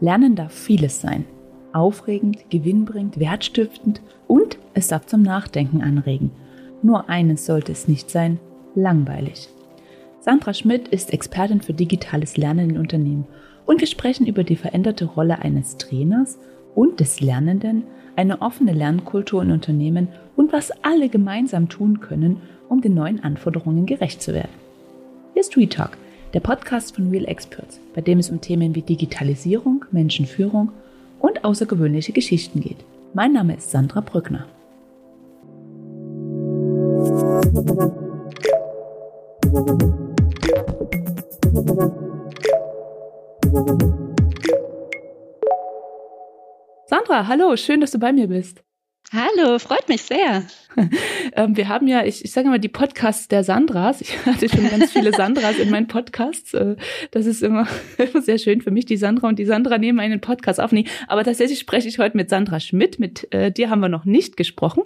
Lernen darf vieles sein. Aufregend, gewinnbringend, wertstiftend und es darf zum Nachdenken anregen. Nur eines sollte es nicht sein, langweilig. Sandra Schmidt ist Expertin für digitales Lernen in Unternehmen und wir sprechen über die veränderte Rolle eines Trainers und des Lernenden, eine offene Lernkultur in Unternehmen und was alle gemeinsam tun können, um den neuen Anforderungen gerecht zu werden. Hier ist Retalk, der Podcast von Real Experts, bei dem es um Themen wie Digitalisierung, Menschenführung und außergewöhnliche Geschichten geht. Mein Name ist Sandra Brückner. Sandra, hallo, schön, dass du bei mir bist. Hallo, freut mich sehr. ähm, wir haben ja, ich, ich sage mal, die Podcasts der Sandras. Ich hatte schon ganz viele Sandras in meinen Podcasts. Äh, das ist immer, immer sehr schön für mich, die Sandra und die Sandra nehmen einen Podcast auf. Nee, aber tatsächlich spreche ich heute mit Sandra Schmidt. Mit äh, dir haben wir noch nicht gesprochen.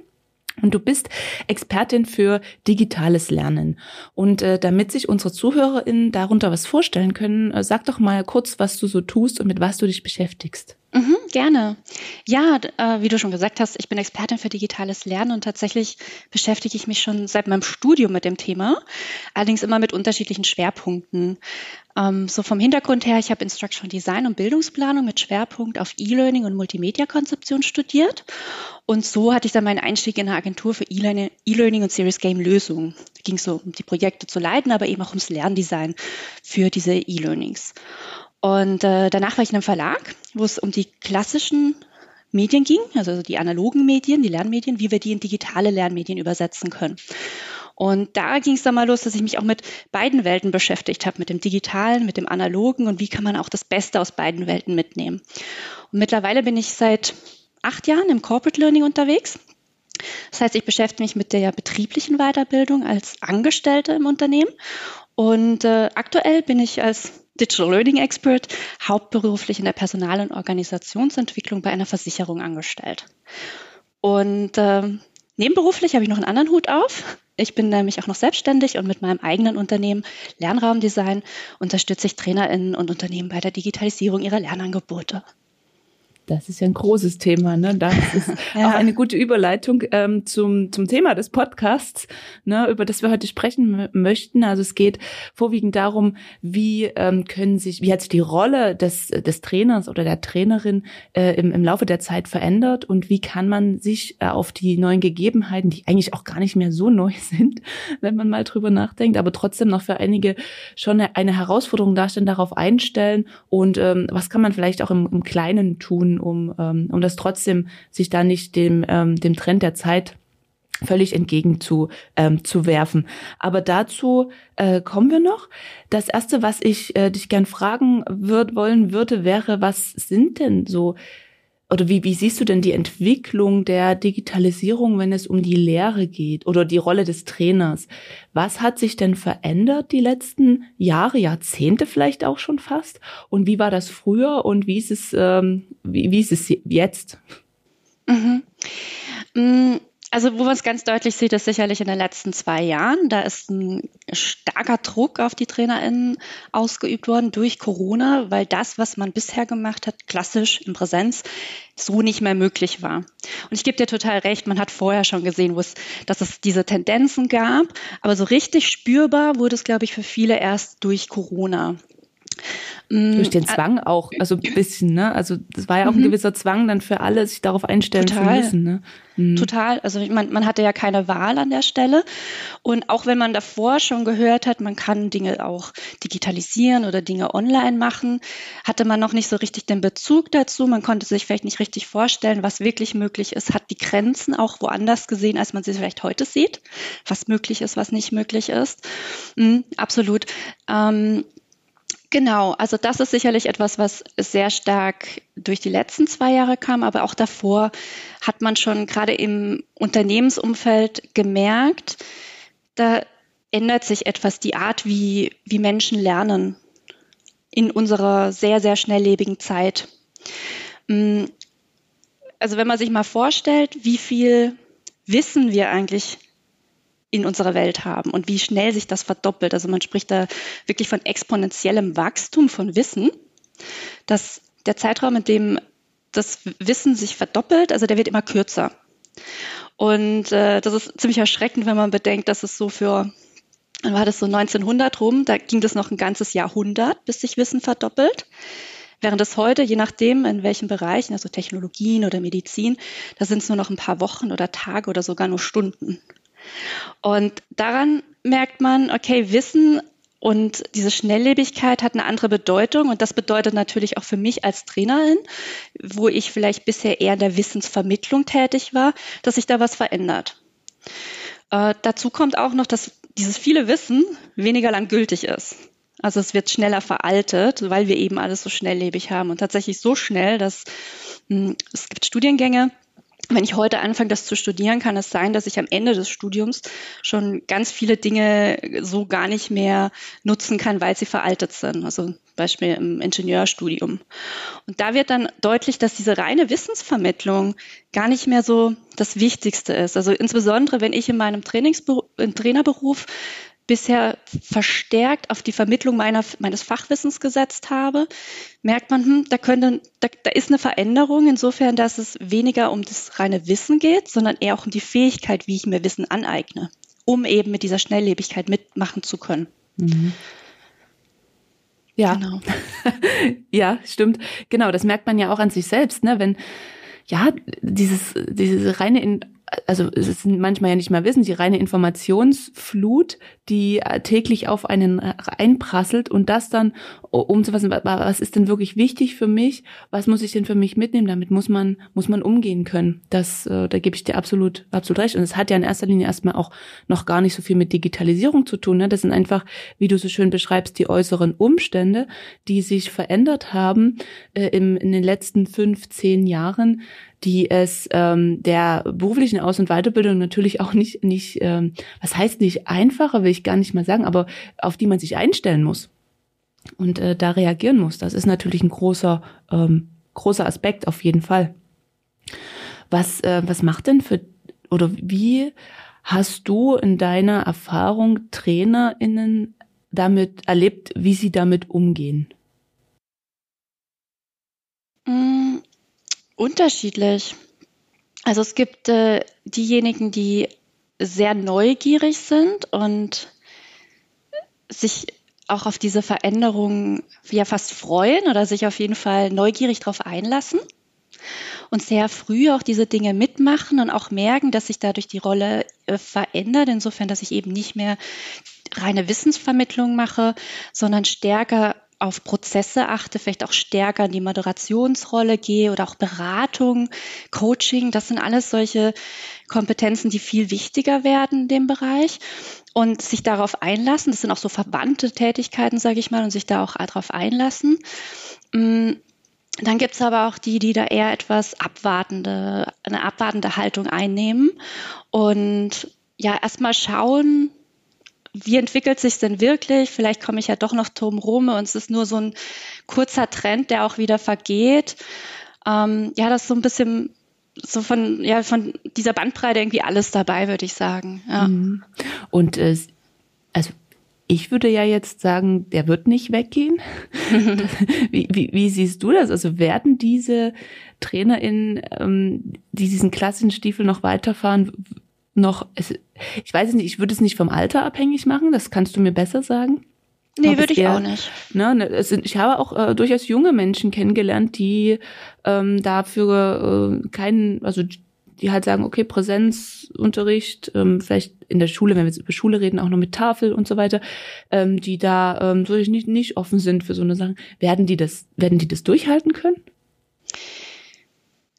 Und du bist Expertin für digitales Lernen. Und äh, damit sich unsere ZuhörerInnen darunter was vorstellen können, äh, sag doch mal kurz, was du so tust und mit was du dich beschäftigst. Mhm, gerne. Ja, äh, wie du schon gesagt hast, ich bin Expertin für digitales Lernen und tatsächlich beschäftige ich mich schon seit meinem Studium mit dem Thema, allerdings immer mit unterschiedlichen Schwerpunkten. Ähm, so vom Hintergrund her, ich habe Instructional Design und Bildungsplanung mit Schwerpunkt auf E-Learning und Multimedia-Konzeption studiert. Und so hatte ich dann meinen Einstieg in eine Agentur für E-Learning und Serious Game Lösungen. Da ging es so um die Projekte zu leiten, aber eben auch ums Lerndesign für diese E-Learnings. Und äh, danach war ich in einem Verlag, wo es um die klassischen Medien ging, also die analogen Medien, die Lernmedien, wie wir die in digitale Lernmedien übersetzen können. Und da ging es dann mal los, dass ich mich auch mit beiden Welten beschäftigt habe, mit dem digitalen, mit dem analogen und wie kann man auch das Beste aus beiden Welten mitnehmen. Und mittlerweile bin ich seit acht Jahren im Corporate Learning unterwegs. Das heißt, ich beschäftige mich mit der betrieblichen Weiterbildung als Angestellte im Unternehmen. Und äh, aktuell bin ich als Digital Learning Expert, hauptberuflich in der Personal- und Organisationsentwicklung bei einer Versicherung angestellt. Und äh, nebenberuflich habe ich noch einen anderen Hut auf. Ich bin nämlich auch noch selbstständig und mit meinem eigenen Unternehmen Lernraumdesign unterstütze ich TrainerInnen und Unternehmen bei der Digitalisierung ihrer Lernangebote. Das ist ja ein großes Thema, ne? Das ist ja. auch eine gute Überleitung ähm, zum, zum Thema des Podcasts, ne, über das wir heute sprechen möchten. Also es geht vorwiegend darum, wie ähm, können sich, wie hat sich die Rolle des, des Trainers oder der Trainerin äh, im, im Laufe der Zeit verändert und wie kann man sich äh, auf die neuen Gegebenheiten, die eigentlich auch gar nicht mehr so neu sind, wenn man mal drüber nachdenkt, aber trotzdem noch für einige schon eine, eine Herausforderung darstellen, darauf einstellen und ähm, was kann man vielleicht auch im, im Kleinen tun, um, ähm, um das trotzdem sich da nicht dem, ähm, dem Trend der Zeit völlig entgegen zu, ähm, zu werfen. Aber dazu äh, kommen wir noch. Das erste, was ich äh, dich gern fragen würd, wollen würde, wäre, was sind denn so oder wie, wie siehst du denn die Entwicklung der Digitalisierung, wenn es um die Lehre geht oder die Rolle des Trainers? Was hat sich denn verändert die letzten Jahre, Jahrzehnte vielleicht auch schon fast? Und wie war das früher und wie ist es, ähm, wie, wie ist es jetzt? Mhm. Also wo man es ganz deutlich sieht, ist sicherlich in den letzten zwei Jahren. Da ist ein starker Druck auf die TrainerInnen ausgeübt worden durch Corona, weil das, was man bisher gemacht hat, klassisch in Präsenz, so nicht mehr möglich war. Und ich gebe dir total recht, man hat vorher schon gesehen, es, dass es diese Tendenzen gab, aber so richtig spürbar wurde es, glaube ich, für viele erst durch Corona. Durch den mm, Zwang auch, also ein bisschen, ne? Also das war ja auch mhm. ein gewisser Zwang dann für alle, sich darauf einstellen Total. zu müssen. Ne? Mhm. Total. Also man, man hatte ja keine Wahl an der Stelle. Und auch wenn man davor schon gehört hat, man kann Dinge auch digitalisieren oder Dinge online machen, hatte man noch nicht so richtig den Bezug dazu. Man konnte sich vielleicht nicht richtig vorstellen, was wirklich möglich ist, hat die Grenzen auch woanders gesehen, als man sie vielleicht heute sieht, was möglich ist, was nicht möglich ist. Mhm, absolut. Ähm, Genau, also das ist sicherlich etwas, was sehr stark durch die letzten zwei Jahre kam, aber auch davor hat man schon gerade im Unternehmensumfeld gemerkt, da ändert sich etwas die Art, wie, wie Menschen lernen in unserer sehr, sehr schnelllebigen Zeit. Mm, also wenn man sich mal vorstellt, wie viel Wissen wir eigentlich in unserer Welt haben und wie schnell sich das verdoppelt. Also man spricht da wirklich von exponentiellem Wachstum von Wissen, dass der Zeitraum, in dem das Wissen sich verdoppelt, also der wird immer kürzer. Und äh, das ist ziemlich erschreckend, wenn man bedenkt, dass es so für, dann war das so 1900 rum, da ging das noch ein ganzes Jahrhundert, bis sich Wissen verdoppelt. Während es heute, je nachdem, in welchen Bereichen, also Technologien oder Medizin, da sind es nur noch ein paar Wochen oder Tage oder sogar nur Stunden. Und daran merkt man, okay, Wissen und diese Schnelllebigkeit hat eine andere Bedeutung und das bedeutet natürlich auch für mich als Trainerin, wo ich vielleicht bisher eher in der Wissensvermittlung tätig war, dass sich da was verändert. Äh, dazu kommt auch noch, dass dieses viele Wissen weniger lang gültig ist. Also es wird schneller veraltet, weil wir eben alles so schnelllebig haben und tatsächlich so schnell, dass hm, es gibt Studiengänge, wenn ich heute anfange, das zu studieren, kann es sein, dass ich am Ende des Studiums schon ganz viele Dinge so gar nicht mehr nutzen kann, weil sie veraltet sind. Also Beispiel im Ingenieurstudium. Und da wird dann deutlich, dass diese reine Wissensvermittlung gar nicht mehr so das Wichtigste ist. Also insbesondere, wenn ich in meinem Trainingsberuf, im Trainerberuf bisher verstärkt auf die Vermittlung meiner, meines Fachwissens gesetzt habe, merkt man, hm, da, könnte, da, da ist eine Veränderung insofern, dass es weniger um das reine Wissen geht, sondern eher auch um die Fähigkeit, wie ich mir Wissen aneigne, um eben mit dieser Schnelllebigkeit mitmachen zu können. Mhm. Ja, genau. ja, stimmt. Genau, das merkt man ja auch an sich selbst, ne? Wenn ja dieses diese reine in also es ist manchmal ja nicht mal wissen, die reine Informationsflut, die äh, täglich auf einen einprasselt und das dann umzufassen, was ist denn wirklich wichtig für mich, was muss ich denn für mich mitnehmen, damit muss man, muss man umgehen können. Das, äh, da gebe ich dir absolut, absolut recht. Und es hat ja in erster Linie erstmal auch noch gar nicht so viel mit Digitalisierung zu tun. Ne? Das sind einfach, wie du so schön beschreibst, die äußeren Umstände, die sich verändert haben äh, im, in den letzten fünf, zehn Jahren, die es ähm, der beruflichen Aus- und Weiterbildung natürlich auch nicht, nicht ähm, was heißt nicht einfacher, will ich gar nicht mal sagen, aber auf die man sich einstellen muss und äh, da reagieren muss. Das ist natürlich ein großer, ähm, großer Aspekt auf jeden Fall. Was, äh, was macht denn für, oder wie hast du in deiner Erfahrung TrainerInnen damit erlebt, wie sie damit umgehen? Mm, Unterschiedlich. Also es gibt äh, diejenigen, die sehr neugierig sind und sich auch auf diese Veränderungen ja fast freuen oder sich auf jeden Fall neugierig darauf einlassen und sehr früh auch diese Dinge mitmachen und auch merken, dass sich dadurch die Rolle äh, verändert, insofern, dass ich eben nicht mehr reine Wissensvermittlung mache, sondern stärker auf Prozesse achte, vielleicht auch stärker in die Moderationsrolle gehe oder auch Beratung, Coaching. Das sind alles solche Kompetenzen, die viel wichtiger werden in dem Bereich und sich darauf einlassen. Das sind auch so verbannte Tätigkeiten, sage ich mal, und sich da auch darauf einlassen. Mm, dann gibt es aber auch die, die da eher etwas abwartende, eine abwartende Haltung einnehmen und ja, erstmal schauen, wie entwickelt sich denn wirklich? Vielleicht komme ich ja doch noch drum rum und es ist nur so ein kurzer Trend, der auch wieder vergeht. Ähm, ja, das ist so ein bisschen so von, ja, von dieser Bandbreite irgendwie alles dabei, würde ich sagen. Ja. Mhm. Und äh, also ich würde ja jetzt sagen, der wird nicht weggehen. wie, wie, wie, siehst du das? Also werden diese TrainerInnen, ähm, die diesen klassischen Stiefel noch weiterfahren, noch, es, ich weiß nicht, ich würde es nicht vom Alter abhängig machen, das kannst du mir besser sagen. Nee, würde ich eher, auch nicht. Ne, ne, es ich habe auch äh, durchaus junge Menschen kennengelernt, die ähm, dafür äh, keinen, also die halt sagen, okay, Präsenzunterricht, ähm, vielleicht in der Schule, wenn wir jetzt über Schule reden, auch noch mit Tafel und so weiter, ähm, die da ähm, so nicht, nicht offen sind für so eine Sache. Werden die das, werden die das durchhalten können?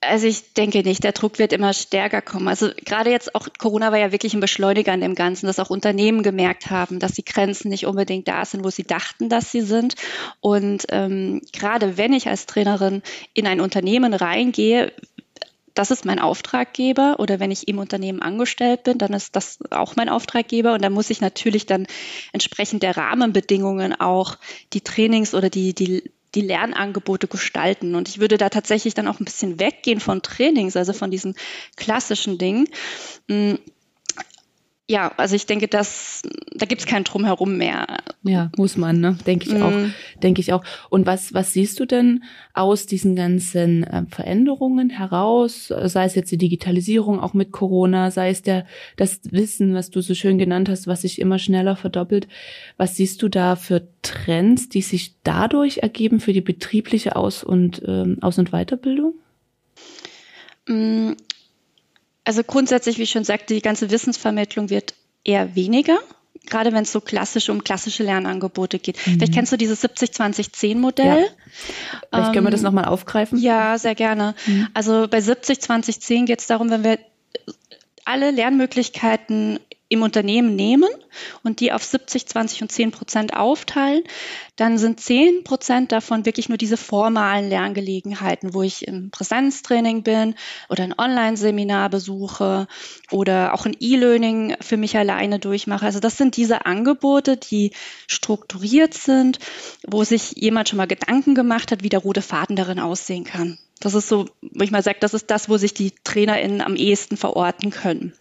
Also ich denke nicht, der Druck wird immer stärker kommen. Also gerade jetzt auch Corona war ja wirklich ein Beschleuniger an dem Ganzen, dass auch Unternehmen gemerkt haben, dass die Grenzen nicht unbedingt da sind, wo sie dachten, dass sie sind. Und ähm, gerade wenn ich als Trainerin in ein Unternehmen reingehe, das ist mein Auftraggeber oder wenn ich im Unternehmen angestellt bin, dann ist das auch mein Auftraggeber und da muss ich natürlich dann entsprechend der Rahmenbedingungen auch die Trainings oder die, die, die Lernangebote gestalten. Und ich würde da tatsächlich dann auch ein bisschen weggehen von Trainings, also von diesen klassischen Dingen. Ja, also ich denke, dass da gibt es kein Drumherum mehr. Ja, muss man, ne? Denke ich auch. Mhm. Denke ich auch. Und was, was siehst du denn aus diesen ganzen äh, Veränderungen heraus? Sei es jetzt die Digitalisierung auch mit Corona, sei es der, das Wissen, was du so schön genannt hast, was sich immer schneller verdoppelt. Was siehst du da für Trends, die sich dadurch ergeben für die betriebliche Aus- und ähm, Aus- und Weiterbildung? Mm, also grundsätzlich, wie ich schon sagte, die ganze Wissensvermittlung wird eher weniger, gerade wenn es so klassisch um klassische Lernangebote geht. Mhm. Vielleicht kennst du dieses 70-20-10-Modell. Ja. Vielleicht können wir das ähm, nochmal aufgreifen. Ja, sehr gerne. Mhm. Also bei 70-20-10 geht es darum, wenn wir alle Lernmöglichkeiten im Unternehmen nehmen und die auf 70, 20 und 10 Prozent aufteilen, dann sind 10 Prozent davon wirklich nur diese formalen Lerngelegenheiten, wo ich im Präsenztraining bin oder ein Online-Seminar besuche oder auch ein E-Learning für mich alleine durchmache. Also das sind diese Angebote, die strukturiert sind, wo sich jemand schon mal Gedanken gemacht hat, wie der rote Faden darin aussehen kann. Das ist so, wo ich mal sage, das ist das, wo sich die TrainerInnen am ehesten verorten können.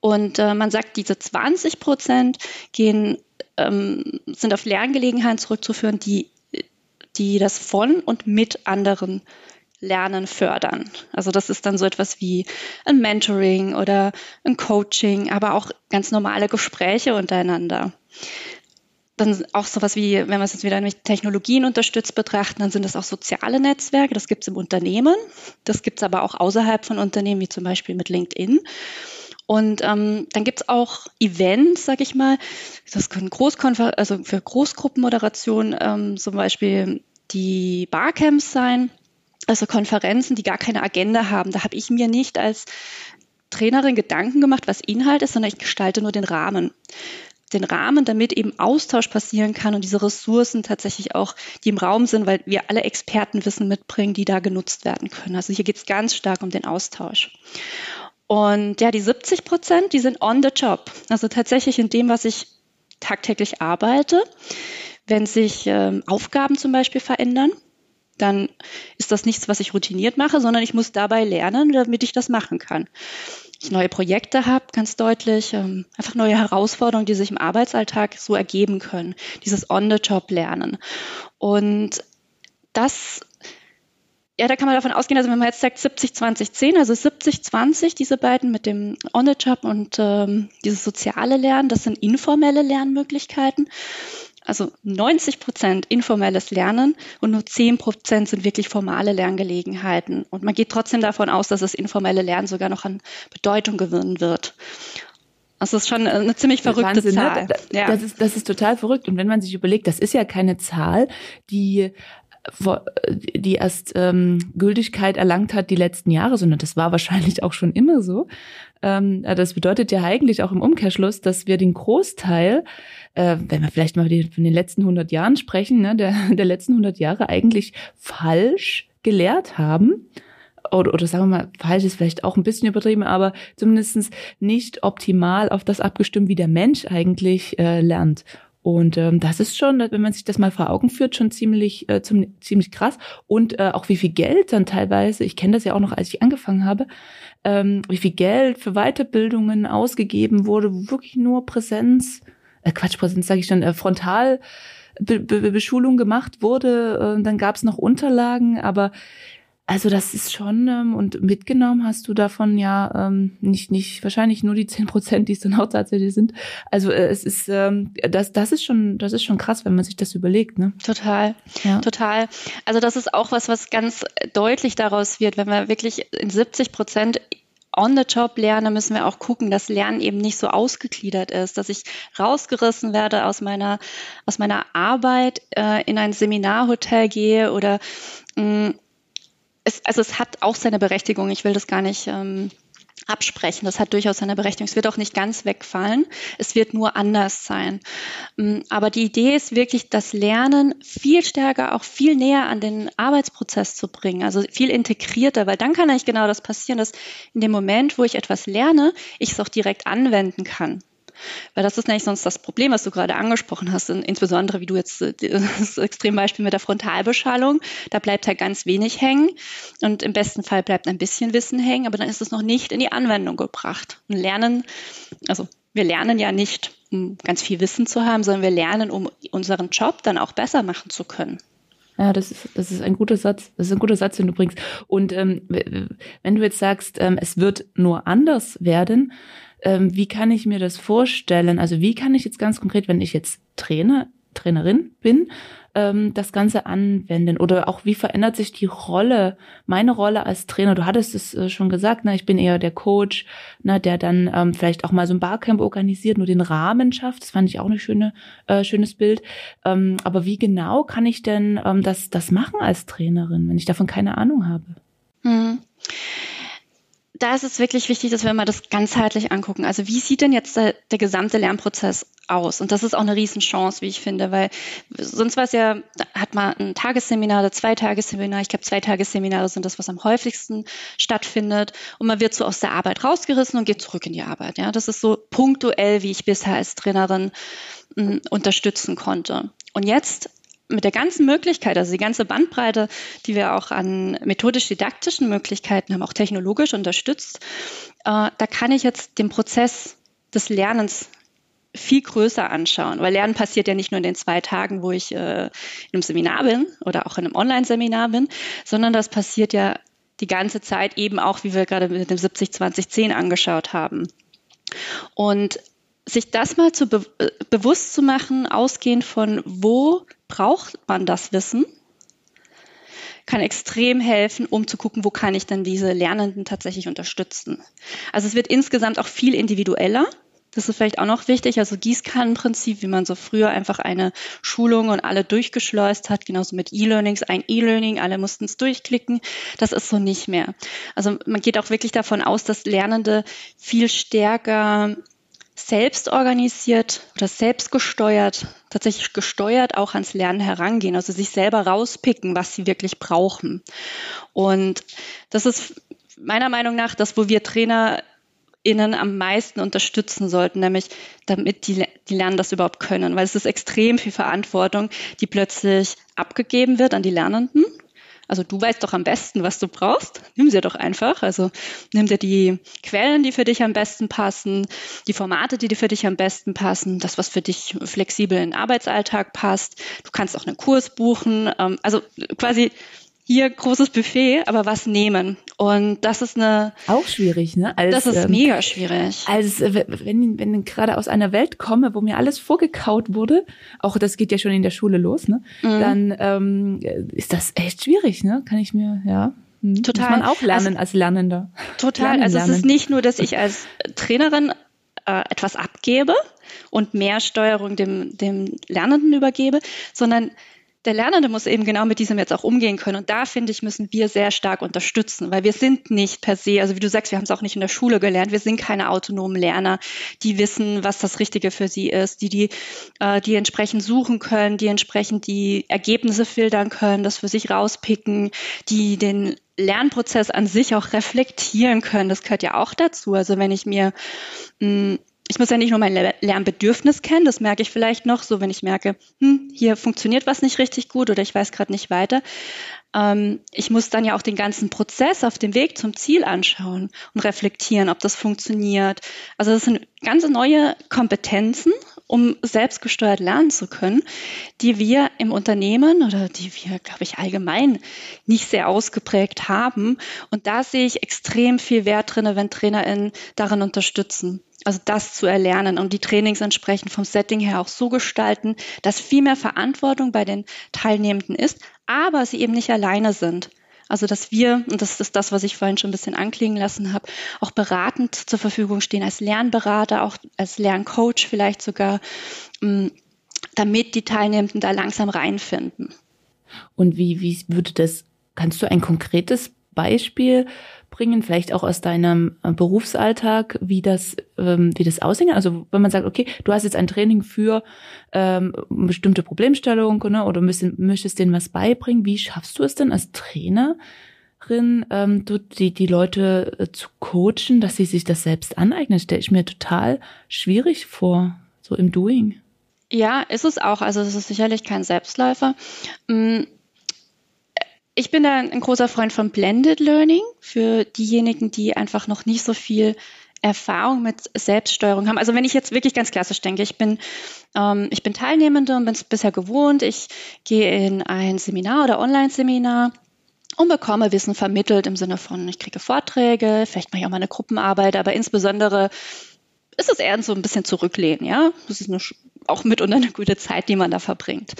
Und äh, man sagt, diese 20 Prozent gehen, ähm, sind auf Lerngelegenheiten zurückzuführen, die, die das von und mit anderen Lernen fördern. Also das ist dann so etwas wie ein Mentoring oder ein Coaching, aber auch ganz normale Gespräche untereinander. Dann auch sowas wie, wenn wir es jetzt wieder mit Technologien unterstützt betrachten, dann sind das auch soziale Netzwerke. Das gibt es im Unternehmen. Das gibt es aber auch außerhalb von Unternehmen, wie zum Beispiel mit LinkedIn. Und ähm, dann gibt's auch Events, sag ich mal. Das können Großkonfer also für Großgruppenmoderation ähm, zum Beispiel die Barcamps sein, also Konferenzen, die gar keine Agenda haben. Da habe ich mir nicht als Trainerin Gedanken gemacht, was Inhalt ist, sondern ich gestalte nur den Rahmen. Den Rahmen, damit eben Austausch passieren kann und diese Ressourcen tatsächlich auch, die im Raum sind, weil wir alle Expertenwissen mitbringen, die da genutzt werden können. Also hier geht es ganz stark um den Austausch. Und ja, die 70 Prozent, die sind on the job. Also tatsächlich in dem, was ich tagtäglich arbeite. Wenn sich ähm, Aufgaben zum Beispiel verändern, dann ist das nichts, was ich routiniert mache, sondern ich muss dabei lernen, damit ich das machen kann. Ich neue Projekte habe, ganz deutlich, ähm, einfach neue Herausforderungen, die sich im Arbeitsalltag so ergeben können. Dieses On-the-Job-Lernen. Und das ja, da kann man davon ausgehen, also wenn man jetzt sagt 70, 20, 10, also 70, 20, diese beiden mit dem On-the-Job und ähm, dieses soziale Lernen, das sind informelle Lernmöglichkeiten. Also 90 Prozent informelles Lernen und nur 10 Prozent sind wirklich formale Lerngelegenheiten. Und man geht trotzdem davon aus, dass das informelle Lernen sogar noch an Bedeutung gewinnen wird. Das ist schon eine ziemlich verrückte Wahnsinn, ne? Zahl. Ne? Ja. Das, ist, das ist total verrückt. Und wenn man sich überlegt, das ist ja keine Zahl, die die erst ähm, Gültigkeit erlangt hat die letzten Jahre, sondern das war wahrscheinlich auch schon immer so. Ähm, das bedeutet ja eigentlich auch im Umkehrschluss, dass wir den Großteil, äh, wenn wir vielleicht mal von den letzten 100 Jahren sprechen, ne, der, der letzten 100 Jahre eigentlich falsch gelehrt haben. Oder, oder sagen wir mal, falsch ist vielleicht auch ein bisschen übertrieben, aber zumindestens nicht optimal auf das abgestimmt, wie der Mensch eigentlich äh, lernt. Und ähm, das ist schon, wenn man sich das mal vor Augen führt, schon ziemlich, äh, zum, ziemlich krass. Und äh, auch wie viel Geld dann teilweise, ich kenne das ja auch noch, als ich angefangen habe, ähm, wie viel Geld für Weiterbildungen ausgegeben wurde, wo wirklich nur Präsenz, äh, Quatsch, Präsenz sage ich schon, äh, Frontal. Be Be Beschulung gemacht wurde, äh, dann gab es noch Unterlagen, aber also das ist schon, ähm, und mitgenommen hast du davon ja ähm, nicht, nicht, wahrscheinlich nur die zehn Prozent, die es dann auch tatsächlich sind. Also äh, es ist, ähm, das, das ist schon, das ist schon krass, wenn man sich das überlegt, ne? Total, ja. total. Also das ist auch was, was ganz deutlich daraus wird, wenn wir wirklich in 70 Prozent on the job lerne, müssen wir auch gucken, dass Lernen eben nicht so ausgegliedert ist, dass ich rausgerissen werde aus meiner, aus meiner Arbeit, äh, in ein Seminarhotel gehe oder mh, mm, es, also es hat auch seine Berechtigung. Ich will das gar nicht ähm, absprechen. Das hat durchaus seine Berechtigung. Es wird auch nicht ganz wegfallen. Es wird nur anders sein. Mm, aber die Idee ist wirklich, das Lernen viel stärker, auch viel näher an den Arbeitsprozess zu bringen. Also viel integrierter, weil dann kann eigentlich genau das passieren, dass in dem Moment, wo ich etwas lerne, ich es auch direkt anwenden kann. Weil das ist nämlich sonst das Problem, was du gerade angesprochen hast, insbesondere wie du jetzt äh, das Extrembeispiel mit der Frontalbeschallung, da bleibt halt ganz wenig hängen und im besten Fall bleibt ein bisschen Wissen hängen, aber dann ist es noch nicht in die Anwendung gebracht. Und lernen, also wir lernen ja nicht, um ganz viel Wissen zu haben, sondern wir lernen, um unseren Job dann auch besser machen zu können. Ja, das ist, das ist ein guter Satz. Das ist ein guter Satz, den du bringst. Und ähm, wenn du jetzt sagst, ähm, es wird nur anders werden, ähm, wie kann ich mir das vorstellen? Also wie kann ich jetzt ganz konkret, wenn ich jetzt Trainer, Trainerin bin, ähm, das Ganze anwenden? Oder auch wie verändert sich die Rolle, meine Rolle als Trainer? Du hattest es äh, schon gesagt, ne, ich bin eher der Coach, ne, der dann ähm, vielleicht auch mal so ein Barcamp organisiert, nur den Rahmen schafft. Das fand ich auch eine schöne, äh, schönes Bild. Ähm, aber wie genau kann ich denn ähm, das, das machen als Trainerin, wenn ich davon keine Ahnung habe? Hm da ist es wirklich wichtig, dass wir mal das ganzheitlich angucken. Also wie sieht denn jetzt der, der gesamte Lernprozess aus? Und das ist auch eine Riesenchance, wie ich finde, weil sonst war es ja, hat man ein Tagesseminar oder zwei Tagesseminar. Ich glaube, zwei Tagesseminare sind das, was am häufigsten stattfindet. Und man wird so aus der Arbeit rausgerissen und geht zurück in die Arbeit. Ja, das ist so punktuell, wie ich bisher als Trainerin hm, unterstützen konnte. Und jetzt mit der ganzen Möglichkeit, also die ganze Bandbreite, die wir auch an methodisch-didaktischen Möglichkeiten haben, auch technologisch unterstützt, äh, da kann ich jetzt den Prozess des Lernens viel größer anschauen, weil Lernen passiert ja nicht nur in den zwei Tagen, wo ich äh, in einem Seminar bin oder auch in einem Online-Seminar bin, sondern das passiert ja die ganze Zeit eben auch, wie wir gerade mit dem 70-20-10 angeschaut haben. Und sich das mal zu be äh, bewusst zu machen, ausgehend von wo braucht man das Wissen, kann extrem helfen, um zu gucken, wo kann ich denn diese Lernenden tatsächlich unterstützen. Also es wird insgesamt auch viel individueller. Das ist vielleicht auch noch wichtig. Also Gießkannenprinzip, wie man so früher einfach eine Schulung und alle durchgeschleust hat, genauso mit E-Learnings, ein E-Learning, alle mussten es durchklicken. Das ist so nicht mehr. Also man geht auch wirklich davon aus, dass Lernende viel stärker selbst organisiert oder selbst gesteuert, tatsächlich gesteuert auch ans Lernen herangehen, also sich selber rauspicken, was sie wirklich brauchen. Und das ist meiner Meinung nach das, wo wir TrainerInnen am meisten unterstützen sollten, nämlich damit die, die lernen das überhaupt können, weil es ist extrem viel Verantwortung, die plötzlich abgegeben wird an die Lernenden also du weißt doch am besten, was du brauchst. Nimm sie doch einfach. Also nimm dir die Quellen, die für dich am besten passen, die Formate, die für dich am besten passen, das, was für dich flexibel in den Arbeitsalltag passt. Du kannst auch einen Kurs buchen. Ähm, also quasi hier großes Buffet, aber was nehmen. Und das ist eine. Auch schwierig, ne? Als, das ist ähm, mega schwierig. Als äh, wenn, wenn ich gerade aus einer Welt komme, wo mir alles vorgekaut wurde, auch das geht ja schon in der Schule los, ne? Mhm. Dann ähm, ist das echt schwierig, ne? Kann ich mir, ja. Hm, total. Muss man auch lernen also, als Lernender. Total. Lernen, also es ist nicht nur, dass ich als Trainerin äh, etwas abgebe und mehr Steuerung dem, dem Lernenden übergebe, sondern der Lernende muss eben genau mit diesem jetzt auch umgehen können. Und da, finde ich, müssen wir sehr stark unterstützen, weil wir sind nicht per se, also wie du sagst, wir haben es auch nicht in der Schule gelernt, wir sind keine autonomen Lerner, die wissen, was das Richtige für sie ist, die, die, äh, die entsprechend suchen können, die entsprechend die Ergebnisse filtern können, das für sich rauspicken, die den Lernprozess an sich auch reflektieren können. Das gehört ja auch dazu. Also wenn ich mir mh, mm, ich muss ja nicht nur mein Lernbedürfnis kennen, das merke ich vielleicht noch, so wenn ich merke, hm, hier funktioniert was nicht richtig gut oder ich weiß gerade nicht weiter. Ähm, ich muss dann ja auch den ganzen Prozess auf dem Weg zum Ziel anschauen und reflektieren, ob das funktioniert. Also das sind ganz neue Kompetenzen, um selbstgesteuert lernen zu können, die wir im Unternehmen oder die wir, glaube ich, allgemein nicht sehr ausgeprägt haben. Und da sehe ich extrem viel Wert drin, wenn TrainerInnen darin unterstützen also das zu erlernen und die Trainings entsprechend vom Setting her auch so gestalten, dass viel mehr Verantwortung bei den Teilnehmenden ist, aber sie eben nicht alleine sind. Also dass wir, und das ist das, was ich vorhin schon ein bisschen anklingen lassen habe, auch beratend zur Verfügung stehen als Lernberater, auch als Lerncoach vielleicht sogar, mm, damit die Teilnehmenden da langsam reinfinden. Und wie, wie würde das, kannst du ein konkretes Beispiel bringen, vielleicht auch aus deinem äh, Berufsalltag, wie das, ähm, wie das aussehen Also wenn man sagt, okay, du hast jetzt ein Training für ähm, bestimmte Problemstellung ne, oder müssen, möchtest denen was beibringen, wie schaffst du es denn als Trainerin, ähm, die, die Leute äh, zu coachen, dass sie sich das selbst aneignen? Stelle ich mir total schwierig vor, so im Doing. Ja, ist es auch. Also es ist sicherlich kein Selbstläufer. Mm, ich bin da ein großer Freund von Blended Learning für diejenigen, die einfach noch nicht so viel Erfahrung mit Selbststeuerung haben. Also wenn ich jetzt wirklich ganz klassisch denke, ich bin, ähm, ich bin Teilnehmende und bin es bisher gewohnt, ich gehe in ein Seminar oder Online-Seminar und bekomme Wissen vermittelt im Sinne von, ich kriege Vorträge, vielleicht mache ich auch mal eine Gruppenarbeit, aber insbesondere ist es eher so ein bisschen zurücklehnen, ja. Das ist eine auch mitunter eine gute Zeit, die man da verbringt.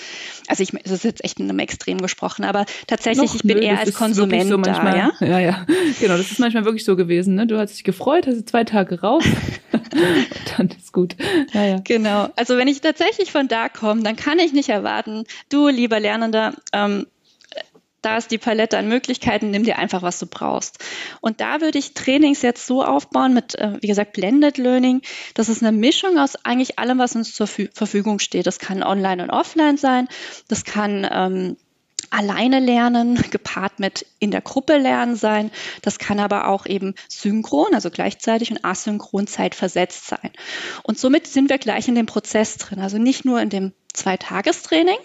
Also ich, es ist jetzt echt in einem Extrem gesprochen, aber tatsächlich, Noch, ich bin nö, eher als Konsument so manchmal, da, ja? Ja, ja, genau, das ist manchmal wirklich so gewesen, ne? Du hast dich gefreut, hast zwei Tage raus, dann ist gut. Ja, ja. Genau, also wenn ich tatsächlich von da komme, dann kann ich nicht erwarten, du, lieber Lernender, ähm, da ist die Palette an Möglichkeiten, nimm dir einfach, was du brauchst. Und da würde ich Trainings jetzt so aufbauen mit, äh, wie gesagt, Blended Learning. Das ist eine Mischung aus eigentlich allem, was uns zur Verfügung steht. Das kann online und offline sein. Das kann ähm, alleine lernen, gepaart mit in der Gruppe lernen sein. Das kann aber auch eben synchron, also gleichzeitig und asynchron zeitversetzt sein. Und somit sind wir gleich in dem Prozess drin. Also nicht nur in dem Zweitagestraining,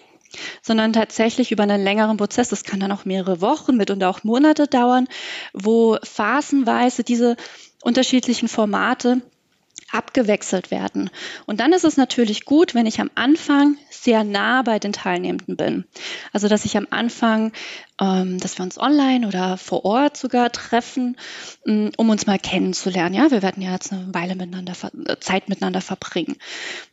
sondern tatsächlich über einen längeren Prozess. Das kann dann auch mehrere Wochen, mitunter auch Monate dauern, wo phasenweise diese unterschiedlichen Formate abgewechselt werden. Und dann ist es natürlich gut, wenn ich am Anfang sehr nah bei den Teilnehmenden bin. Also dass ich am Anfang, ähm, dass wir uns online oder vor Ort sogar treffen, mm, um uns mal kennenzulernen. Ja, wir werden ja jetzt eine Weile miteinander Zeit miteinander verbringen.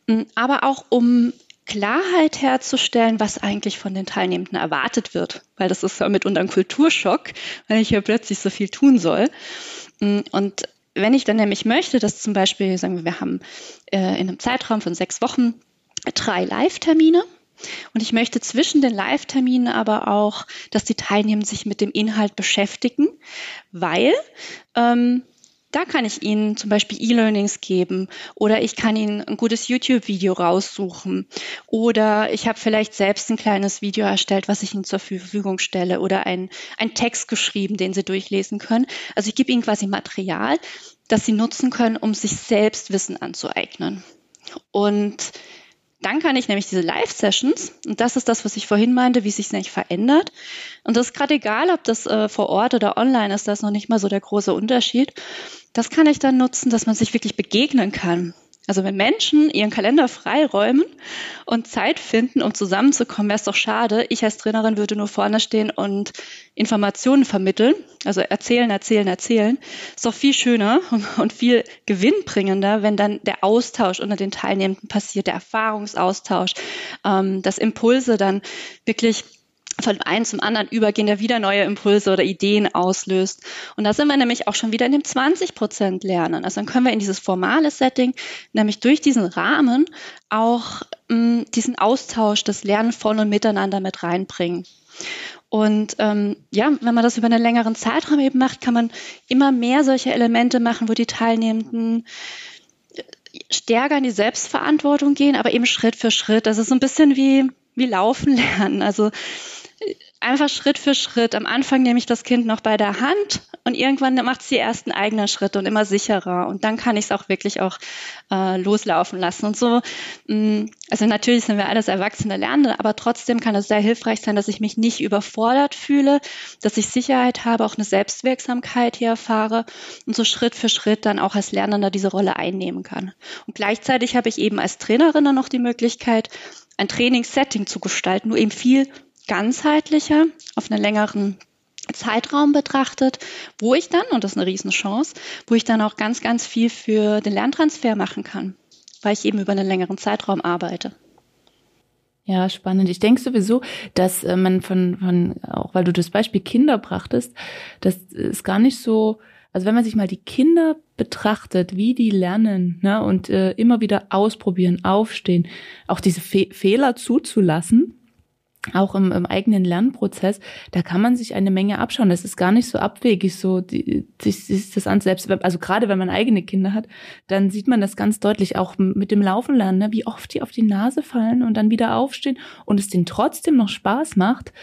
Mm, aber auch um Klarheit herzustellen, was eigentlich von den Teilnehmenden erwartet wird, weil das ist ja mitunter ein Kulturschock, wenn ich hier plötzlich so viel tun soll. Und wenn ich dann nämlich möchte, dass zum Beispiel, sagen wir, wir haben äh, in einem Zeitraum von sechs Wochen drei Live-Termine, und ich möchte zwischen den Live-Terminen aber auch, dass die Teilnehmer sich mit dem Inhalt beschäftigen, weil ähm, da kann ich Ihnen zum Beispiel E-Learnings geben oder ich kann Ihnen ein gutes YouTube-Video raussuchen oder ich habe vielleicht selbst ein kleines Video erstellt, was ich Ihnen zur Verfügung stelle oder ein, ein Text geschrieben, den Sie durchlesen können. Also ich gebe Ihnen quasi Material, das Sie nutzen können, um sich selbst Wissen anzueignen. Und dann kann ich nämlich diese Live-Sessions, und das ist das, was ich vorhin meinte, wie sich es nämlich verändert. Und das ist gerade egal, ob das äh, vor Ort oder online ist, da ist noch nicht mal so der große Unterschied. Das kann ich dann nutzen, dass man sich wirklich begegnen kann. Also wenn Menschen ihren Kalender freiräumen und Zeit finden, um zusammenzukommen, wäre es doch schade. Ich als Trainerin würde nur vorne stehen und Informationen vermitteln, also erzählen, erzählen, erzählen. Ist doch viel schöner und viel gewinnbringender, wenn dann der Austausch unter den Teilnehmenden passiert, der Erfahrungsaustausch, ähm, dass Impulse dann wirklich von einem zum anderen übergehen, der wieder neue Impulse oder Ideen auslöst. Und da sind wir nämlich auch schon wieder in dem 20 Prozent Lernen. Also dann können wir in dieses formale Setting, nämlich durch diesen Rahmen, auch mh, mm, diesen Austausch, das Lernen von und miteinander mit reinbringen. Und ähm, ja, wenn man das über einen längeren Zeitraum eben macht, kann man immer mehr solche Elemente machen, wo die Teilnehmenden stärker in die Selbstverantwortung gehen, aber eben Schritt für Schritt. Das ist so ein bisschen wie, wie Laufen lernen. Also einfach Schritt für Schritt. Am Anfang nehme ich das Kind noch bei der Hand und irgendwann macht sie erst einen eigenen Schritt und immer sicherer. Und dann kann ich es auch wirklich auch äh, loslaufen lassen. Und so, mh, mm, also natürlich sind wir alles erwachsene Lernende, aber trotzdem kann es sehr hilfreich sein, dass ich mich nicht überfordert fühle, dass ich Sicherheit habe, auch eine Selbstwirksamkeit hier erfahre und so Schritt für Schritt dann auch als Lernender diese Rolle einnehmen kann. Und gleichzeitig habe ich eben als Trainerin dann noch die Möglichkeit, ein Trainingssetting zu gestalten, nur eben viel ganzheitlicher, auf einen längeren Zeitraum betrachtet, wo ich dann, und das ist eine Riesenchance, wo ich dann auch ganz, ganz viel für den Lerntransfer machen kann, weil ich eben über einen längeren Zeitraum arbeite. Ja, spannend. Ich denke sowieso, dass äh, man von, von, auch weil du das Beispiel Kinder brachtest, das ist gar nicht so, also wenn man sich mal die Kinder betrachtet, wie die lernen, ne, und äh, immer wieder ausprobieren, aufstehen, auch diese Fe Fehler zuzulassen, auch im, im eigenen Lernprozess, da kann man sich eine Menge abschauen. Das ist gar nicht so abwegig, so die, sich, sich das an selbst, also gerade wenn man eigene Kinder hat, dann sieht man das ganz deutlich auch mit dem Laufen lernen, ne? wie oft die auf die Nase fallen und dann wieder aufstehen und es denen trotzdem noch Spaß macht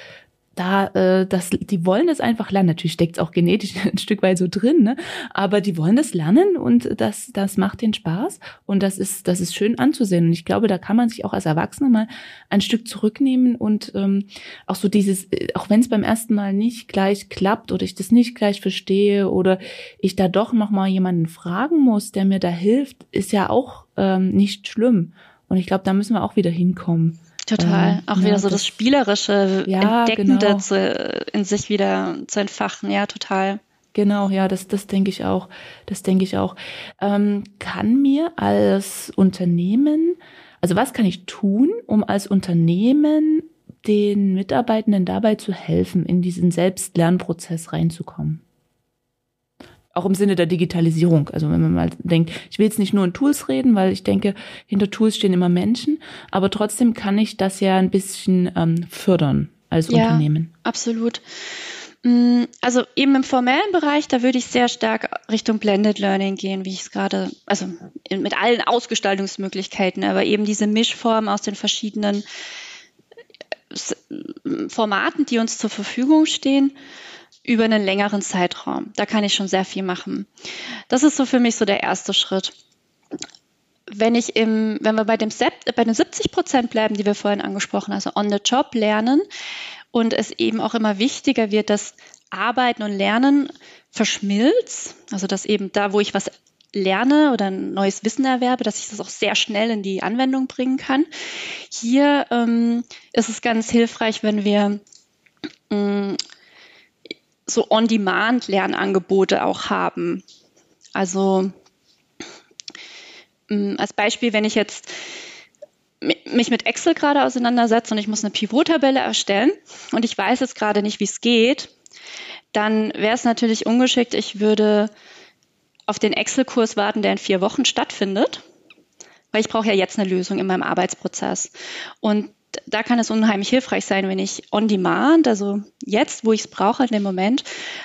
da, äh, das, die wollen das einfach lernen. Natürlich steckt es auch genetisch ein Stück weit so drin, ne? aber die wollen das lernen und das, das macht den Spaß und das ist, das ist schön anzusehen. Und ich glaube, da kann man sich auch als Erwachsener mal ein Stück zurücknehmen und ähm, auch so dieses, äh, auch wenn es beim ersten Mal nicht gleich klappt oder ich das nicht gleich verstehe oder ich da doch noch mal jemanden fragen muss, der mir da hilft, ist ja auch ähm, nicht schlimm. Und ich glaube, da müssen wir auch wieder hinkommen. Total. Ähm, auch wieder ja, so das, das Spielerische, ja, Entdeckende genau. zu, in sich wieder zu entfachen. Ja, total. Genau, ja, das, das denke ich auch. Das denke ich auch. Ähm, kann mir als Unternehmen, also was kann ich tun, um als Unternehmen den Mitarbeitenden dabei zu helfen, in diesen Selbstlernprozess reinzukommen? Auch im Sinne der Digitalisierung. Also wenn man mal denkt, ich will jetzt nicht nur in Tools reden, weil ich denke, hinter Tools stehen immer Menschen, aber trotzdem kann ich das ja ein bisschen ähm, fördern als ja, Unternehmen. Absolut. Mm, also eben im formellen Bereich, da würde ich sehr stark Richtung Blended Learning gehen, wie ich es gerade, also mit allen Ausgestaltungsmöglichkeiten, aber eben diese Mischform aus den verschiedenen äh, Formaten, die uns zur Verfügung stehen über einen längeren Zeitraum. Da kann ich schon sehr viel machen. Das ist so für mich so der erste Schritt. Wenn ich im, wenn wir bei dem, bei den 70 Prozent bleiben, die wir vorhin angesprochen, also on the job lernen und es eben auch immer wichtiger wird, dass Arbeiten und Lernen verschmilzt, also dass eben da, wo ich was lerne oder ein neues Wissen erwerbe, dass ich das auch sehr schnell in die Anwendung bringen kann. Hier ähm, ist es ganz hilfreich, wenn wir mm, so On-Demand-Lernangebote auch haben. Also mm, als Beispiel, wenn ich jetzt mich mit Excel gerade auseinandersetze und ich muss eine Pivot-Tabelle erstellen und ich weiß jetzt gerade nicht, wie es geht, dann wäre es natürlich ungeschickt, ich würde auf den Excel-Kurs warten, der in vier Wochen stattfindet, weil ich brauche ja jetzt eine Lösung in meinem Arbeitsprozess. Und da kann es unheimlich hilfreich sein, wenn ich on demand, also jetzt, wo ich es brauche, in dem Moment,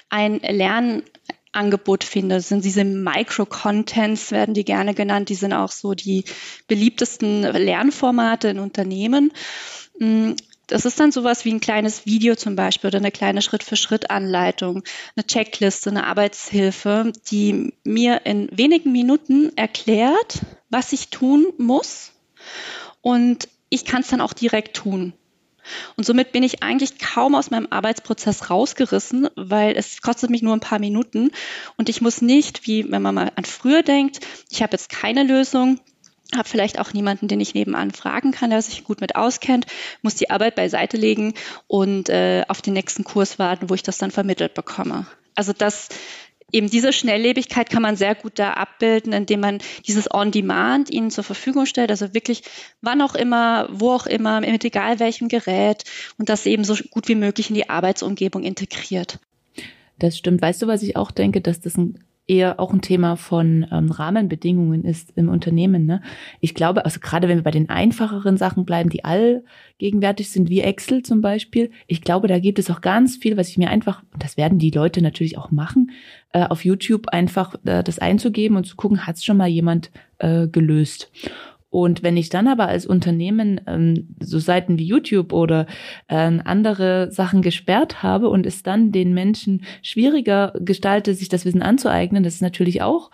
ein Lernangebot finde. Das sind diese Micro-Contents, werden die gerne genannt. Die sind auch so die beliebtesten Lernformate in Unternehmen. Mm, das ist dann sowas wie ein kleines Video zum Beispiel oder eine kleine Schritt-für-Schritt-Anleitung, eine Checkliste, eine Arbeitshilfe, die mir in wenigen Minuten erklärt, was ich tun muss und ich kann es dann auch direkt tun. Und somit bin ich eigentlich kaum aus meinem Arbeitsprozess rausgerissen, weil es kostet mich nur ein paar Minuten und ich muss nicht, wie wenn man mal an früher denkt, ich habe jetzt keine Lösung, habe vielleicht auch niemanden, den ich nebenan fragen kann, der sich gut mit auskennt, muss die Arbeit beiseite legen und äh, auf den nächsten Kurs warten, wo ich das dann vermittelt bekomme. Also das eben diese Schnelllebigkeit kann man sehr gut da abbilden, indem man dieses On-Demand ihnen zur Verfügung stellt, also wirklich wann auch immer, wo auch immer, mit egal welchem Gerät und das eben so gut wie möglich in die Arbeitsumgebung integriert. Das stimmt. Weißt du, was ich auch denke, dass das ein eher auch ein Thema von ähm, Rahmenbedingungen ist im Unternehmen. Ne? Ich glaube, also gerade wenn wir bei den einfacheren Sachen bleiben, die allgegenwärtig sind, wie Excel zum Beispiel, ich glaube, da gibt es auch ganz viel, was ich mir einfach, das werden die Leute natürlich auch machen, äh, auf YouTube einfach äh, das einzugeben und zu gucken, hat es schon mal jemand äh, gelöst. Und wenn ich dann aber als Unternehmen ähm, so Seiten wie YouTube oder äh, andere Sachen gesperrt habe und es dann den Menschen schwieriger gestalte, sich das Wissen anzueignen, das ist natürlich auch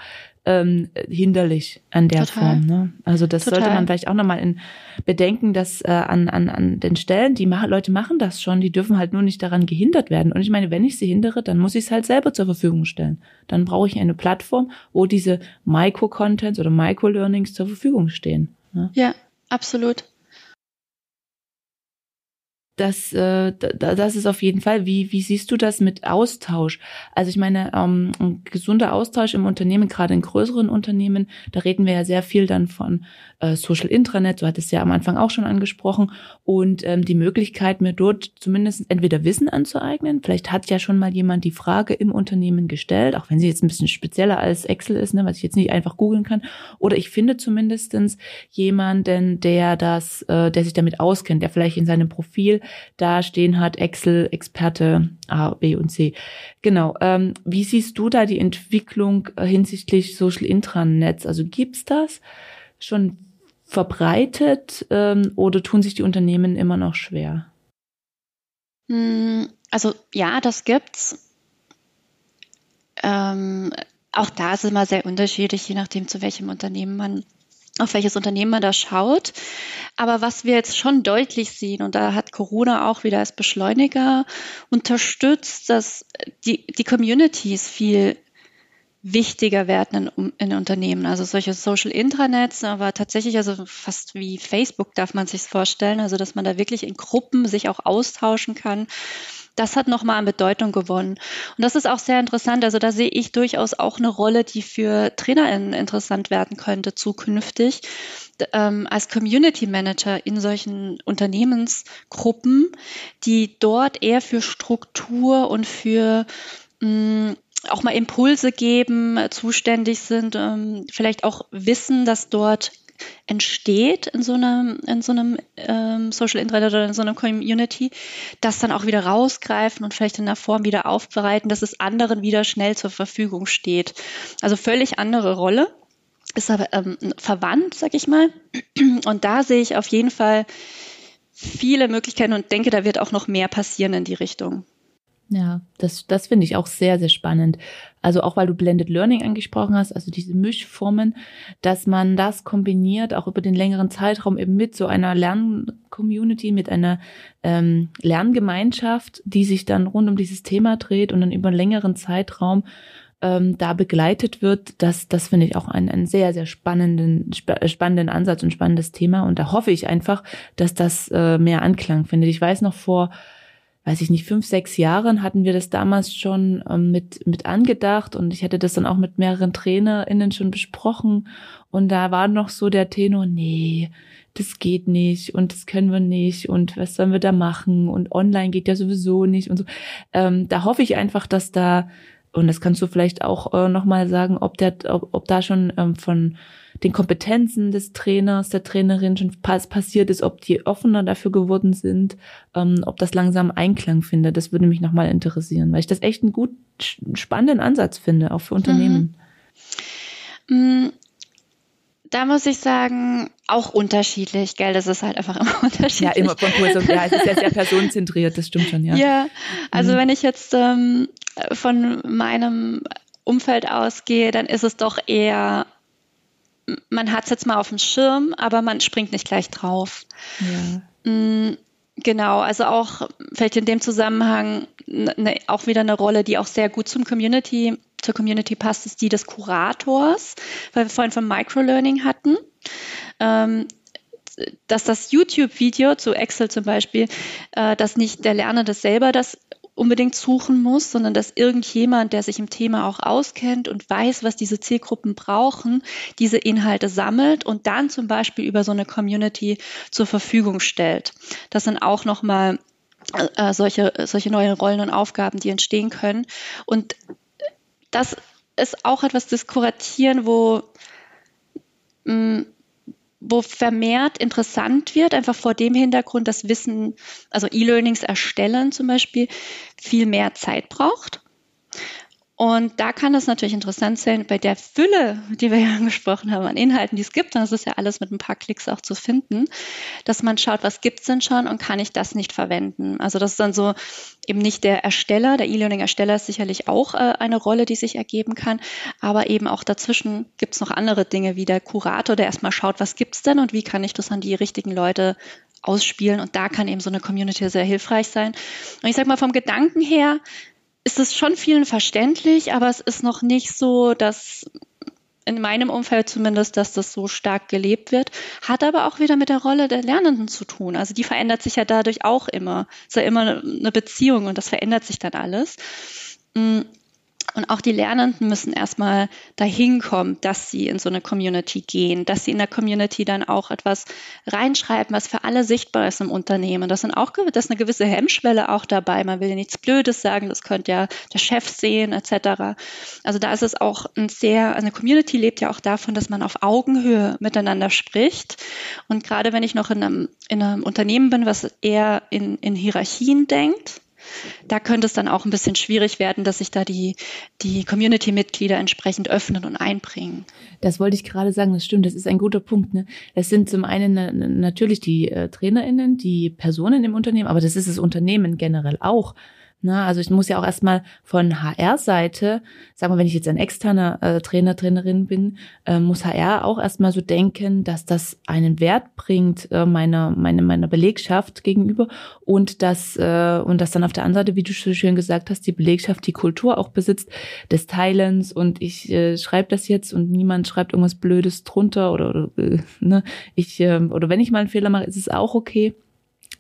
ähm, hinderlich an der Total. Form. Ne? Also das Total. sollte man vielleicht auch nochmal in bedenken, dass äh, an, an, an den Stellen, die mach, Leute machen das schon, die dürfen halt nur nicht daran gehindert werden. Und ich meine, wenn ich sie hindere, dann muss ich es halt selber zur Verfügung stellen. Dann brauche ich eine Plattform, wo diese Micro-Contents oder Micro-Learnings zur Verfügung stehen. Ne? Ja, absolut das, äh, das ist auf jeden Fall. Wie, wie siehst du das mit Austausch? Also ich meine, ähm, ein gesunder Austausch im Unternehmen, gerade in größeren Unternehmen, da reden wir ja sehr viel dann von äh, Social Intranet, so hat es ja am Anfang auch schon angesprochen, und ähm, die Möglichkeit, mir dort zumindest entweder Wissen anzueignen. Vielleicht hat ja schon mal jemand die Frage im Unternehmen gestellt, auch wenn sie jetzt ein bisschen spezieller als Excel ist, ne, was ich jetzt nicht einfach googeln kann. Oder ich finde zumindestens jemanden, der das, äh, der sich damit auskennt, der vielleicht in seinem Profil Da stehen halt Excel, Experte A, B und C. Genau. Ähm, wie siehst du da die Entwicklung äh, hinsichtlich Social Intranets? Also gibt's das schon verbreitet ähm, oder tun sich die Unternehmen immer noch schwer? Hm, also ja, das gibt's. Ähm, auch da ist es immer sehr unterschiedlich, je nachdem, zu welchem Unternehmen man auf welches Unternehmen man da schaut. Aber was wir jetzt schon deutlich sehen, und da hat Corona auch wieder als Beschleuniger unterstützt, dass die, die Communities viel wichtiger werden in, in Unternehmen. Also solche Social Intranets, aber tatsächlich also fast wie Facebook darf man sich vorstellen, also dass man da wirklich in Gruppen sich auch austauschen kann das hat nochmal an Bedeutung gewonnen. Und das ist auch sehr interessant. Also da sehe ich durchaus auch eine Rolle, die für TrainerInnen interessant werden könnte zukünftig. Ähm, als Community Manager in solchen Unternehmensgruppen, die dort eher für Struktur und für mh, mm, auch mal Impulse geben, zuständig sind, ähm, vielleicht auch wissen, dass dort entsteht in so einem, in so einem ähm, Social Internet oder in so einer Community, das dann auch wieder rausgreifen und vielleicht in der Form wieder aufbereiten, dass es anderen wieder schnell zur Verfügung steht. Also völlig andere Rolle, ist aber ähm, verwandt, sag ich mal. Und da sehe ich auf jeden Fall viele Möglichkeiten und denke, da wird auch noch mehr passieren in die Richtung. Ja, das, das finde ich auch sehr, sehr spannend. Also auch weil du Blended Learning angesprochen hast, also diese Mischformen, dass man das kombiniert, auch über den längeren Zeitraum eben mit so einer Lerncommunity, mit einer ähm, Lerngemeinschaft, die sich dann rund um dieses Thema dreht und dann über einen längeren Zeitraum ähm, da begleitet wird, das, das finde ich auch einen, einen sehr, sehr spannenden, sp spannenden Ansatz und spannendes Thema. Und da hoffe ich einfach, dass das äh, mehr Anklang findet. Ich weiß noch vor weiß ich nicht, fünf, sechs Jahren hatten wir das damals schon ähm, mit, mit angedacht und ich hatte das dann auch mit mehreren TrainerInnen schon besprochen und da war noch so der Tenor, nee, das geht nicht und das können wir nicht und was sollen wir da machen und online geht ja sowieso nicht und so. Ähm, da hoffe ich einfach, dass da und das kannst du vielleicht auch äh, nochmal sagen, ob der, ob, ob da schon ähm, von den Kompetenzen des Trainers, der Trainerin schon pass passiert ist, ob die offener dafür geworden sind, ähm, ob das langsam Einklang findet. Das würde mich nochmal interessieren, weil ich das echt einen gut spannenden Ansatz finde, auch für Unternehmen. Mhm. Mm, da muss ich sagen, auch unterschiedlich, gell? Das ist halt einfach immer unterschiedlich. Ja, immer von Kurs ja, es ist ja sehr personenzentriert, das stimmt schon, ja. Ja, also mhm. wenn ich jetzt ähm, von meinem Umfeld ausgehe, dann ist es doch eher man hat es jetzt mal auf dem Schirm, aber man springt nicht gleich drauf. Ja. Mm, genau, also auch vielleicht in dem Zusammenhang ne, auch wieder eine Rolle, die auch sehr gut zum Community, zur Community passt, ist die des Kurators, weil wir vorhin von Microlearning hatten. Ähm, dass das YouTube-Video zu Excel zum Beispiel, äh, dass nicht der Lernende selber das unbedingt suchen muss, sondern dass irgendjemand, der sich im Thema auch auskennt und weiß, was diese Zielgruppen brauchen, diese Inhalte sammelt und dann zum Beispiel über so eine Community zur Verfügung stellt. Das sind auch nochmal äh, solche, solche neuen Rollen und Aufgaben, die entstehen können. Und das ist auch etwas Diskuratieren, wo mh, mm, wo vermehrt interessant wird, einfach vor dem Hintergrund, dass Wissen, also E-Learnings erstellen zum Beispiel, viel mehr Zeit braucht. Und da kann es natürlich interessant sein, bei der Fülle, die wir ja angesprochen haben, an Inhalten, die es gibt, und das ist ja alles mit ein paar Klicks auch zu finden, dass man schaut, was gibt es denn schon und kann ich das nicht verwenden. Also das ist dann so eben nicht der Ersteller, der E-Learning-Ersteller ist sicherlich auch äh, eine Rolle, die sich ergeben kann, aber eben auch dazwischen gibt es noch andere Dinge wie der Kurator, der erstmal schaut, was gibt es denn und wie kann ich das an die richtigen Leute ausspielen und da kann eben so eine Community sehr hilfreich sein. Und ich sag mal vom Gedanken her, ist es schon vielen verständlich, aber es ist noch nicht so, dass in meinem Umfeld zumindest, dass das so stark gelebt wird, hat aber auch wieder mit der Rolle der Lernenden zu tun. Also die verändert sich ja dadurch auch immer. Es ist ja immer eine Beziehung und das verändert sich dann alles. Und auch die Lernenden müssen erstmal dahin kommen, dass sie in so eine Community gehen, dass sie in der Community dann auch etwas reinschreiben, was für alle sichtbar ist im Unternehmen. Das sind auch, das ist eine gewisse Hemmschwelle auch dabei. Man will ja nichts Blödes sagen, das könnte ja der Chef sehen, etc. Also da ist es auch ein sehr, eine Community lebt ja auch davon, dass man auf Augenhöhe miteinander spricht. Und gerade wenn ich noch in einem, in einem Unternehmen bin, was eher in, in Hierarchien denkt, da könnte es dann auch ein bisschen schwierig werden, dass sich da die, die Community-Mitglieder entsprechend öffnen und einbringen. Das wollte ich gerade sagen, das stimmt, das ist ein guter Punkt. Ne? Das sind zum einen natürlich die äh, TrainerInnen, die Personen im Unternehmen, aber das ist das Unternehmen generell auch. Na, also ich muss ja auch erstmal von HR-Seite, sagen wir, wenn ich jetzt ein externer äh, Trainer, Trainerin bin, äh, muss HR auch erstmal so denken, dass das einen Wert bringt äh, meiner, meine, meiner Belegschaft gegenüber und dass, äh, und dass dann auf der anderen Seite, wie du so schön gesagt hast, die Belegschaft die Kultur auch besitzt des Teilens und ich äh, schreibe das jetzt und niemand schreibt irgendwas Blödes drunter oder, oder äh, ne, ich, äh, oder wenn ich mal einen Fehler mache, ist es auch okay.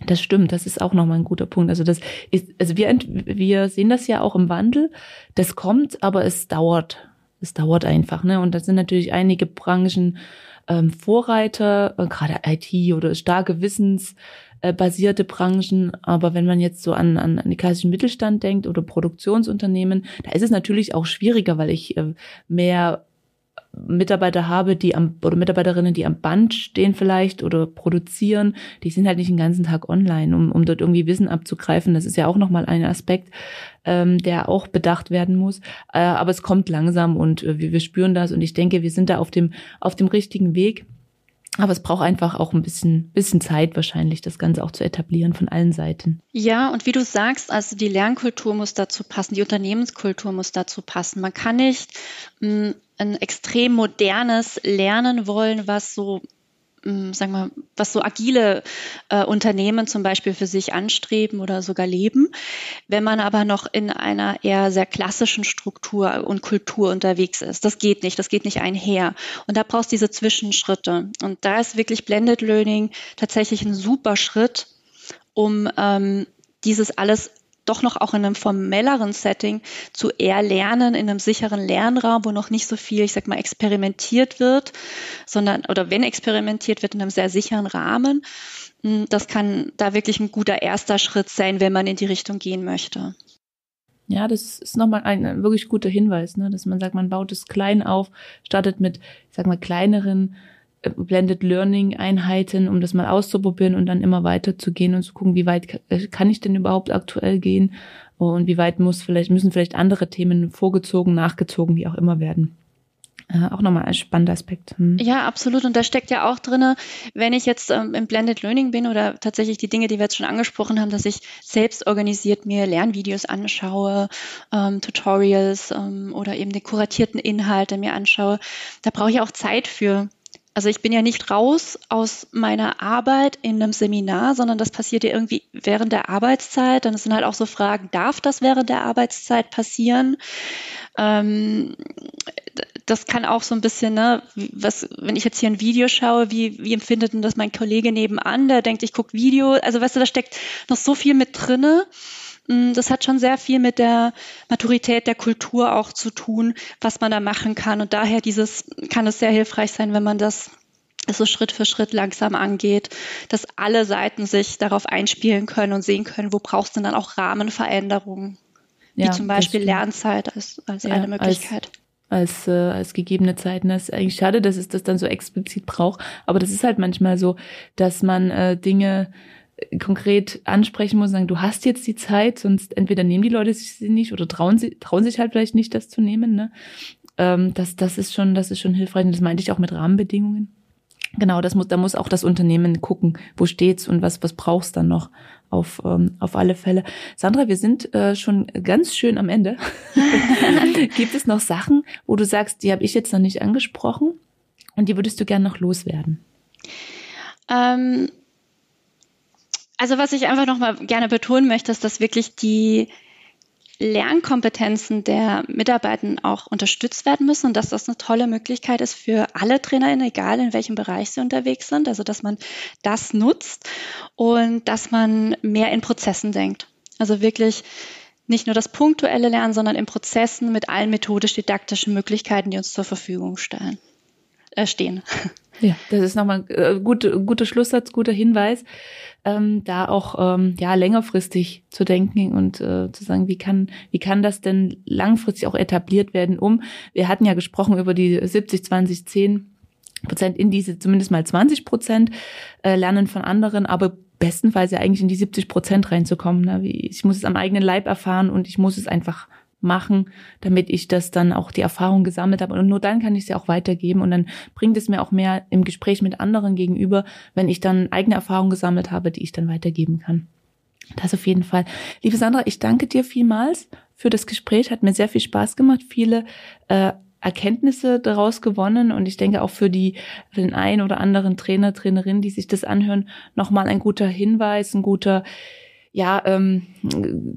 Das stimmt, das ist auch nochmal ein guter Punkt. Also das ist, also wir, wir sehen das ja auch im Wandel. Das kommt, aber es dauert. Es dauert einfach, ne? Und da sind natürlich einige Branchen ähm, Vorreiter, äh, gerade IT oder starke wissensbasierte Branchen. Aber wenn man jetzt so an, an, an den klassischen Mittelstand denkt oder Produktionsunternehmen, da ist es natürlich auch schwieriger, weil ich äh, mehr Mitarbeiter habe, die am oder Mitarbeiterinnen, die am Band stehen vielleicht oder produzieren, die sind halt nicht den ganzen Tag online, um, um dort irgendwie Wissen abzugreifen. Das ist ja auch nochmal ein Aspekt, ähm, der auch bedacht werden muss. Äh, aber es kommt langsam und äh, wir, wir spüren das und ich denke, wir sind da auf dem, auf dem richtigen Weg. Aber es braucht einfach auch ein bisschen, bisschen Zeit wahrscheinlich, das Ganze auch zu etablieren von allen Seiten. Ja, und wie du sagst, also die Lernkultur muss dazu passen, die Unternehmenskultur muss dazu passen. Man kann nicht mh, hm, ein extrem modernes Lernen wollen, was so hm, sagen wir, was so agile äh, Unternehmen zum Beispiel für sich anstreben oder sogar leben. Wenn man aber noch in einer eher sehr klassischen Struktur und Kultur unterwegs ist, das geht nicht, das geht nicht einher. Und da brauchst du diese Zwischenschritte. Und da ist wirklich Blended Learning tatsächlich ein super Schritt, um ähm, dieses alles doch noch auch in einem formelleren Setting zu erlernen, in einem sicheren Lernraum, wo noch nicht so viel, ich sag mal, experimentiert wird, sondern, oder wenn experimentiert wird, in einem sehr sicheren Rahmen. Hm, das kann da wirklich ein guter erster Schritt sein, wenn man in die Richtung gehen möchte. Ja, das ist nochmal ein wirklich guter Hinweis, ne? dass man sagt, man baut es klein auf, startet mit, ich sag mal, kleineren Blended Learning Einheiten, um das mal auszuprobieren und dann immer weiter zu gehen und zu gucken, wie weit äh, kann ich denn überhaupt aktuell gehen und wie weit muss vielleicht, müssen vielleicht andere Themen vorgezogen, nachgezogen, wie auch immer werden. Äh, auch nochmal ein spannender Aspekt. Hm. Ja, absolut. Und da steckt ja auch drinne, wenn ich jetzt ähm, im Blended Learning bin oder tatsächlich die Dinge, die wir jetzt schon angesprochen haben, dass ich selbst organisiert mir Lernvideos anschaue, ähm, Tutorials ähm, oder eben die kuratierten Inhalte mir anschaue, da brauche ich auch Zeit für. Also ich bin ja nicht raus aus meiner Arbeit in einem Seminar, sondern das passiert ja irgendwie während der Arbeitszeit. Dann sind halt auch so Fragen, darf das während der Arbeitszeit passieren? Ähm, das kann auch so ein bisschen, ne, was, wenn ich jetzt hier ein Video schaue, wie, wie empfindet denn das mein Kollege nebenan? Der denkt, ich gucke Video. Also weißt du, da steckt noch so viel mit drinne. Mm, das hat schon sehr viel mit der Maturität der Kultur auch zu tun, was man da machen kann. Und daher dieses kann es sehr hilfreich sein, wenn man das so Schritt für Schritt langsam angeht, dass alle Seiten sich darauf einspielen können und sehen können, wo brauchst du dann auch Rahmenveränderungen, ja, wie zum Beispiel Lernzeit als, als ja, eine Möglichkeit. Als, als, äh, als gegebene Zeiten. Das ist eigentlich schade, dass es das dann so explizit braucht, aber das ist halt manchmal so, dass man äh, Dinge konkret ansprechen muss, sagen, du hast jetzt die Zeit, sonst entweder nehmen die Leute sich sie nicht oder trauen sie, trauen sich halt vielleicht nicht, das zu nehmen. Ne? Ähm, das, das ist schon, das ist schon hilfreich. Und das meinte ich auch mit Rahmenbedingungen. Genau, das muss, da muss auch das Unternehmen gucken, wo steht's und was, was brauchst dann noch auf, ähm, auf alle Fälle. Sandra, wir sind äh, schon ganz schön am Ende. Gibt es noch Sachen, wo du sagst, die habe ich jetzt noch nicht angesprochen und die würdest du gerne noch loswerden? Ähm, also was ich einfach nochmal gerne betonen möchte, ist, dass wirklich die Lernkompetenzen der Mitarbeitenden auch unterstützt werden müssen und dass das eine tolle Möglichkeit ist für alle TrainerInnen, egal in welchem Bereich sie unterwegs sind. Also dass man das nutzt und dass man mehr in Prozessen denkt. Also wirklich nicht nur das punktuelle Lernen, sondern in Prozessen mit allen methodisch-didaktischen Möglichkeiten, die uns zur Verfügung stellen, stehen. Ja, das ist nochmal ein äh, guter, guter Schlusssatz, guter Hinweis, ähm, da auch ähm, ja längerfristig zu denken und äh, zu sagen, wie kann wie kann das denn langfristig auch etabliert werden, um wir hatten ja gesprochen über die 70 20 10 Prozent in diese zumindest mal 20 Prozent äh, lernen von anderen, aber bestenfalls ja eigentlich in die 70 Prozent reinzukommen. Ne? Ich muss es am eigenen Leib erfahren und ich muss es einfach machen, damit ich das dann auch die Erfahrung gesammelt habe. Und nur dann kann ich sie auch weitergeben. Und dann bringt es mir auch mehr im Gespräch mit anderen gegenüber, wenn ich dann eigene Erfahrungen gesammelt habe, die ich dann weitergeben kann. Das auf jeden Fall. Liebe Sandra, ich danke dir vielmals für das Gespräch. Hat mir sehr viel Spaß gemacht. Viele äh, Erkenntnisse daraus gewonnen und ich denke auch für die für den einen oder anderen Trainer Trainerin, die sich das anhören, nochmal ein guter Hinweis, ein guter ja ähm,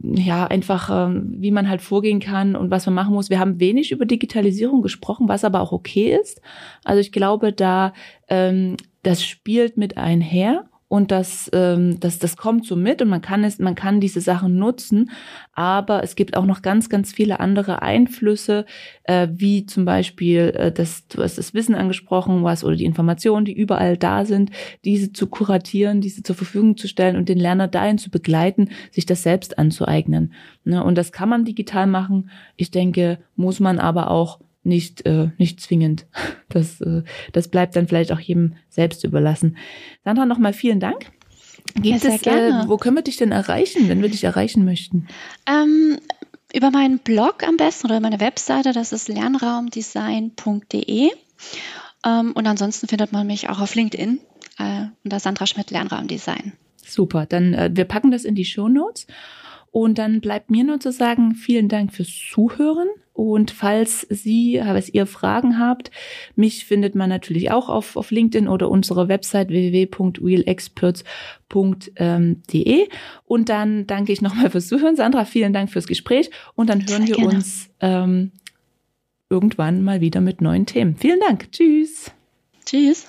ja einfach ähm, wie man halt vorgehen kann und was man machen muss. Wir haben wenig über Digitalisierung gesprochen, was aber auch okay ist. Also ich glaube, da ähm, das spielt mit einher und das, ähm, das, das kommt so mit und man kann es, man kann diese Sachen nutzen, aber es gibt auch noch ganz, ganz viele andere Einflüsse, äh, wie zum Beispiel äh, das, du hast das Wissen angesprochen, was oder die Informationen, die überall da sind, diese zu kuratieren, diese zur Verfügung zu stellen und den Lerner dahin zu begleiten, sich das selbst anzueignen. Ne? Und das kann man digital machen. Ich denke, muss man aber auch nicht, äh, nicht zwingend. Das, äh, das bleibt dann vielleicht auch jedem selbst überlassen. Sandra, nochmal vielen Dank. Gibt ja, es, äh, wo können wir dich denn erreichen, wenn wir dich erreichen möchten? Ähm, über meinen Blog am besten oder meine Webseite, das ist lernraumdesign.de. Ähm, und ansonsten findet man mich auch auf LinkedIn äh, unter Sandra Schmidt Lernraumdesign. Super, dann äh, wir packen das in die Show Notes. Und dann bleibt mir nur zu sagen, vielen Dank fürs Zuhören. Und falls Sie, falls ihr Fragen habt, mich findet man natürlich auch auf, auf LinkedIn oder unserer Website www.realexperts.de. Und dann danke ich nochmal fürs Zuhören. Sandra, vielen Dank fürs Gespräch. Und dann hören Sehr wir gerne. uns ähm, irgendwann mal wieder mit neuen Themen. Vielen Dank. Tschüss. Tschüss.